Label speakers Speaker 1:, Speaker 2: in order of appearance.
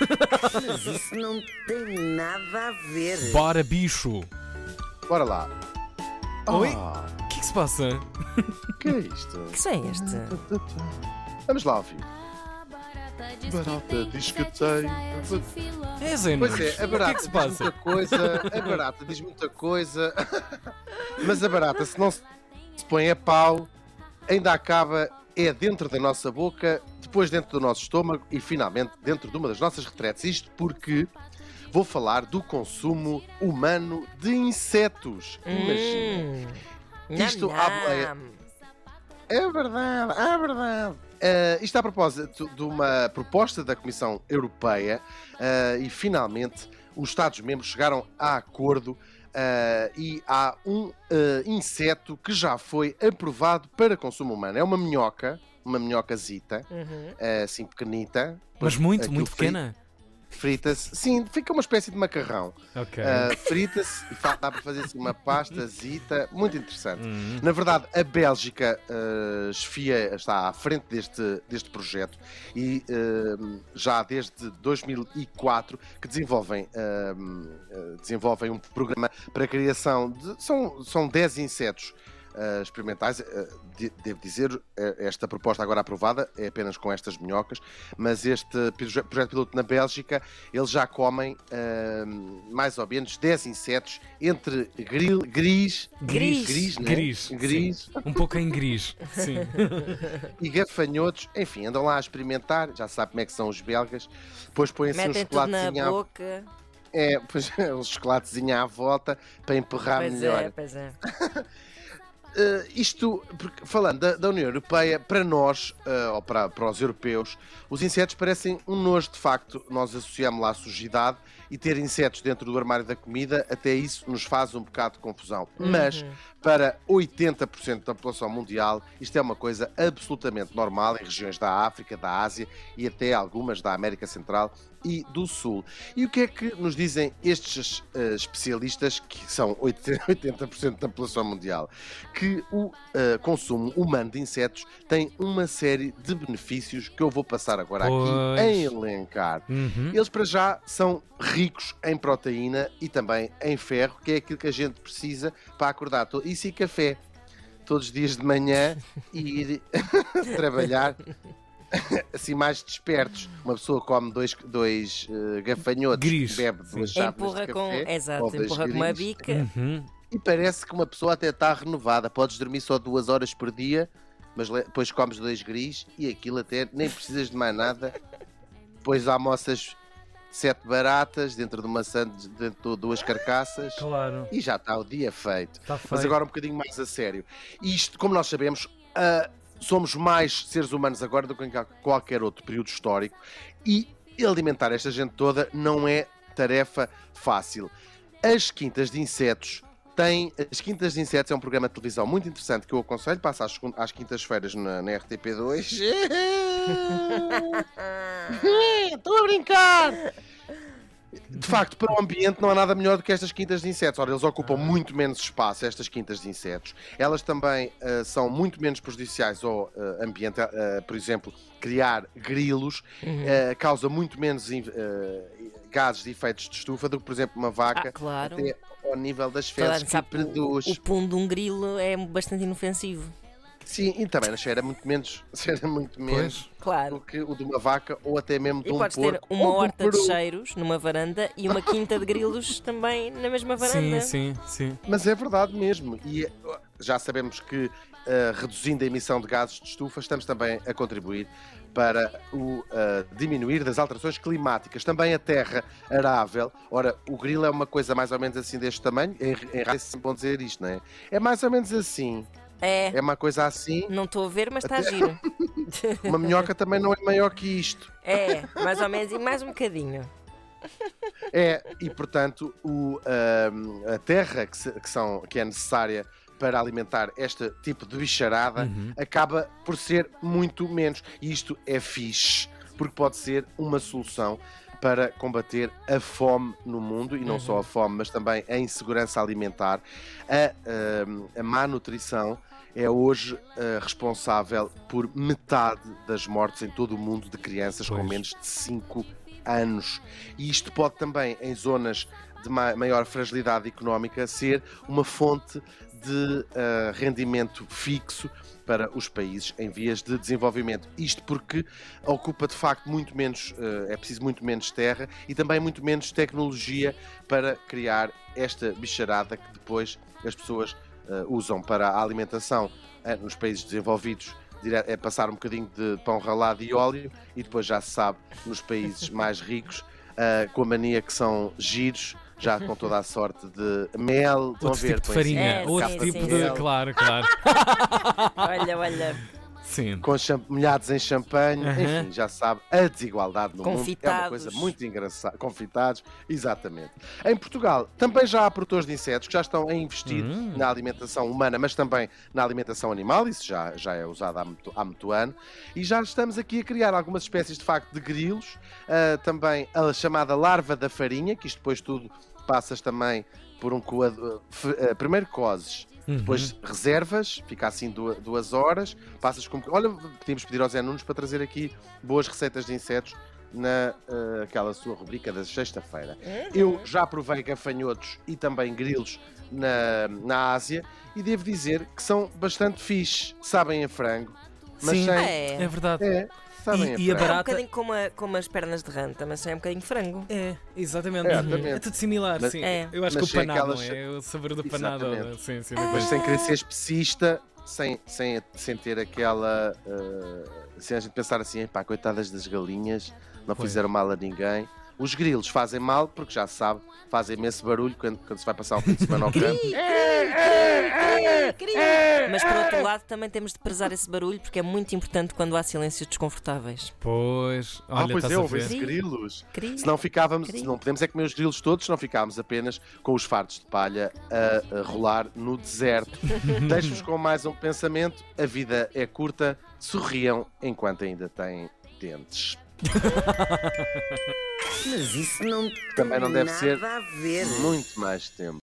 Speaker 1: Mas isso não tem nada a ver.
Speaker 2: Bora, bicho!
Speaker 3: Bora lá.
Speaker 2: Oi?
Speaker 3: Ah,
Speaker 2: O que é que se passa?
Speaker 3: que é isto?
Speaker 4: Que som é este?
Speaker 3: Vamos lá ouvir. Barata diz que tem.
Speaker 2: É, Zé
Speaker 3: Pois é, a
Speaker 2: O que é
Speaker 3: barata
Speaker 2: que se
Speaker 3: diz
Speaker 2: passa?
Speaker 3: muita coisa, a barata diz muita coisa, mas a barata, se não se põe a pau, ainda acaba é dentro da nossa boca, depois dentro do nosso estômago e finalmente dentro de uma das nossas retretes. Isto porque vou falar do consumo humano de insetos. Imagina.
Speaker 4: Hum.
Speaker 3: Isto
Speaker 4: Nham,
Speaker 3: à. É verdade, é verdade. Eh, isto a propósito de uma proposta da Comissão Europeia eh, e finalmente os Estados-membros chegaram a acordo eh, e há um eh, inseto que já foi aprovado para consumo humano. É uma minhoca, uma minhocazita,
Speaker 4: Uhum.
Speaker 3: eh, assim pequenita.
Speaker 2: Mas muito, muito pequena.
Speaker 3: Frita-se, sim, fica uma espécie de macarrão.
Speaker 2: Ok.
Speaker 3: Uh, Frita-se e dá para fazer assim uma pastazita, muito interessante.
Speaker 2: Hum.
Speaker 3: Na verdade, a Bélgica uh, esfia, está à frente deste, deste projeto e uh, já desde 2004 que desenvolvem, desenvolvem um programa para a criação de. São, são 10 insetos. Uh, experimentais, Uh, de- devo dizer, uh, esta proposta agora aprovada é apenas com estas minhocas, mas este proje- projeto piloto na Bélgica, eles já comem uh, mais ou menos 10 insetos entre gril, gris,
Speaker 4: Gris.
Speaker 3: gris, né?
Speaker 2: Gris,
Speaker 3: gris
Speaker 2: Um pouco em gris. Sim.
Speaker 3: e gafanhotos, enfim, andam lá a experimentar, já sabe como é que são os belgas, depois põem-se um
Speaker 4: na
Speaker 3: chocolatezinho à,
Speaker 4: boca.
Speaker 3: é, pois, um chocolatezinho à volta para emperrar
Speaker 4: Pois
Speaker 3: melhor.
Speaker 4: é, pois é.
Speaker 3: Uh, isto, porque, falando da, da União Europeia, para nós, uh, ou para, para os europeus, os insetos parecem um nojo de facto. Nós associamos lá a sujidade e ter insetos dentro do armário da comida, até isso nos faz um bocado de confusão. Mas, para 80% da população mundial, isto é uma coisa absolutamente normal em regiões da África, da Ásia e até algumas da América Central e do Sul. E o que é que nos dizem estes uh, especialistas, que são 80%, 80% da população mundial? Que o uh, consumo humano de insetos tem uma série de benefícios que eu vou passar agora
Speaker 2: Pois.
Speaker 3: aqui a elencar.
Speaker 2: Uhum.
Speaker 3: Eles, para já, são ricos em proteína e também em ferro, que é aquilo que a gente precisa para acordar. Isso e café. Todos os dias de manhã e ir trabalhar assim mais despertos. Uma pessoa come dois, dois eh, gafanhotos,
Speaker 2: Gris,
Speaker 3: bebe duas chávenas
Speaker 4: Empurra
Speaker 3: de
Speaker 4: com.
Speaker 3: café,
Speaker 4: Exato,
Speaker 3: ou dois
Speaker 4: empurra com uma bica.
Speaker 2: Uhum.
Speaker 3: e parece que uma pessoa até está renovada. Podes dormir só duas horas por dia, mas depois comes dois gris e aquilo até nem precisas de mais nada. Depois almoças sete baratas dentro de uma sandes, dentro de duas carcaças.
Speaker 2: Claro.
Speaker 3: E já está o dia feito.
Speaker 2: Está feito.
Speaker 3: Mas agora um bocadinho mais a sério. Isto, como nós sabemos, somos mais seres humanos agora do que em qualquer outro período histórico e alimentar esta gente toda não é tarefa fácil. As quintas de insetos têm. As Quintas de Insetos é um programa de televisão muito interessante que eu aconselho. Passa às, às quintas-feiras na, na RTP2. Estou a brincar! De facto, para o ambiente não há nada melhor do que estas quintas de insetos. Ora, eles ocupam muito menos espaço, estas quintas de insetos. Elas também ah, são muito menos prejudiciais ao ah, ambiente. Ah, por exemplo, criar grilos ah, causa muito menos ah, gases de efeitos de estufa do que, por exemplo, uma vaca.
Speaker 4: Ah, claro.
Speaker 3: Até ao nível das fezes
Speaker 4: gente
Speaker 3: que
Speaker 4: sabe que o-
Speaker 3: produz.
Speaker 4: O pum de um grilo é bastante inofensivo.
Speaker 3: Sim, e também cheira muito menos, cheira muito menos
Speaker 2: Pois.
Speaker 3: do
Speaker 4: Claro.
Speaker 3: que o de uma vaca ou até mesmo de
Speaker 4: E
Speaker 3: um
Speaker 4: podes
Speaker 3: porco.
Speaker 4: ter uma
Speaker 3: de um
Speaker 4: horta de cheiros numa varanda e uma quinta de grilos também na mesma varanda.
Speaker 2: Sim, sim, sim.
Speaker 3: Mas é verdade mesmo. E eh, já sabemos que eh, reduzindo a emissão de gases de estufa, estamos também a contribuir para o eh, diminuir das alterações climáticas. Também a terra arável. Ora, o grilo é uma coisa mais ou menos assim deste tamanho. Em, em vão dizer isto, não é? É mais ou menos assim.
Speaker 4: É,
Speaker 3: É uma coisa assim.
Speaker 4: não estou a ver, mas está a giro.
Speaker 3: Uma minhoca também não é maior que isto.
Speaker 4: É, mais ou menos, e mais um bocadinho.
Speaker 3: É, e portanto, o, a terra que, se- que são, que é necessária para alimentar este tipo de bicharada
Speaker 2: Uhum.
Speaker 3: acaba por ser muito menos. E isto é fixe, porque pode ser uma solução para combater a fome no mundo, e não
Speaker 4: Uhum.
Speaker 3: só a fome, mas também a insegurança alimentar. A, ahm, a má nutrição é hoje ah, responsável por metade das mortes em todo o mundo de crianças com
Speaker 2: Pois.
Speaker 3: menos de 5 anos. E isto pode também, em zonas de ma- maior fragilidade económica, ser uma fonte de ah, rendimento fixo para os países em vias de desenvolvimento. Isto porque ocupa de facto muito menos, ah, é preciso muito menos terra e também muito menos tecnologia para criar esta bicharada que depois as pessoas ah, usam para a alimentação nos países desenvolvidos. É passar um bocadinho de pão ralado e óleo e depois já se sabe nos países mais ricos ah, com a mania que são giros, já com toda a sorte de mel, estão a
Speaker 2: Outro
Speaker 3: ver,
Speaker 2: tipo de farinha.
Speaker 4: É,
Speaker 2: Outro tipo de. Claro, claro.
Speaker 4: Olha, olha.
Speaker 2: Sim.
Speaker 3: com molhados em champanhe,
Speaker 2: Aham.
Speaker 3: enfim, já sabe, a desigualdade no mundo é uma
Speaker 4: Confitados.
Speaker 3: coisa muito engraçada. Confitados, exatamente. Em Portugal também já há produtores de insetos que já estão a investir
Speaker 2: Hum.
Speaker 3: na alimentação humana, mas também na alimentação animal, isso já, já é usado há muito, há muito ano, e já estamos aqui a criar algumas espécies de facto de grilos, ah, também a chamada larva da farinha, que isto depois tudo passas também por um coador. f- ah, primeiro cozes,
Speaker 2: Uhum.
Speaker 3: depois reservas, fica assim duas, duas horas, passas como. Olha, podíamos pedir ao Zé Nunes para trazer aqui boas receitas de insetos na ah, aquela sua rubrica da sexta-feira. Eu já provei gafanhotos e também grilos na, na Ásia e devo dizer que são bastante fixe, sabem a frango, mas
Speaker 2: Sim.
Speaker 3: sem.
Speaker 4: É.
Speaker 2: É verdade.
Speaker 3: É, sabem
Speaker 2: E-
Speaker 3: a
Speaker 2: e a
Speaker 3: frango.
Speaker 4: É um
Speaker 2: barata-
Speaker 4: bocadinho como, a- como as pernas de rã, também é um bocadinho frango.
Speaker 2: É, exatamente.
Speaker 3: É, exatamente.
Speaker 2: É tudo similar,
Speaker 3: Mas-
Speaker 2: sim.
Speaker 4: É.
Speaker 2: Eu acho
Speaker 3: Mas
Speaker 2: que o panado,
Speaker 3: aquelas-
Speaker 2: é? O sabor do panado.
Speaker 3: Exatamente.
Speaker 2: Sim, sim.
Speaker 4: Ah.
Speaker 3: Mas
Speaker 2: depois-
Speaker 3: sem querer ser especista, sem, sem, sem ter aquela. ah, sem a gente pensar assim, pá, coitadas das galinhas, não
Speaker 2: Pois.
Speaker 3: fizeram mal a ninguém. Os grilos fazem mal porque já se sabe, fazem imenso barulho quando, quando se vai passar um fim de semana ao campo.
Speaker 4: Mas por outro lado, também temos de prezar esse barulho porque é muito importante quando há silêncios desconfortáveis.
Speaker 2: Pois, olha,
Speaker 3: ah, pois é, esses grilos.
Speaker 4: Cri.
Speaker 3: Se não ficávamos, se não podemos é comer os grilos todos, se não ficávamos apenas com os fardos de palha a, a rolar no deserto. Deixo-vos com mais um pensamento: a vida é curta, sorriam enquanto ainda têm dentes.
Speaker 1: Mas isso não
Speaker 3: Também
Speaker 1: tem
Speaker 3: não deve
Speaker 1: nada
Speaker 3: ser
Speaker 1: a ver.
Speaker 3: Muito mais tempo.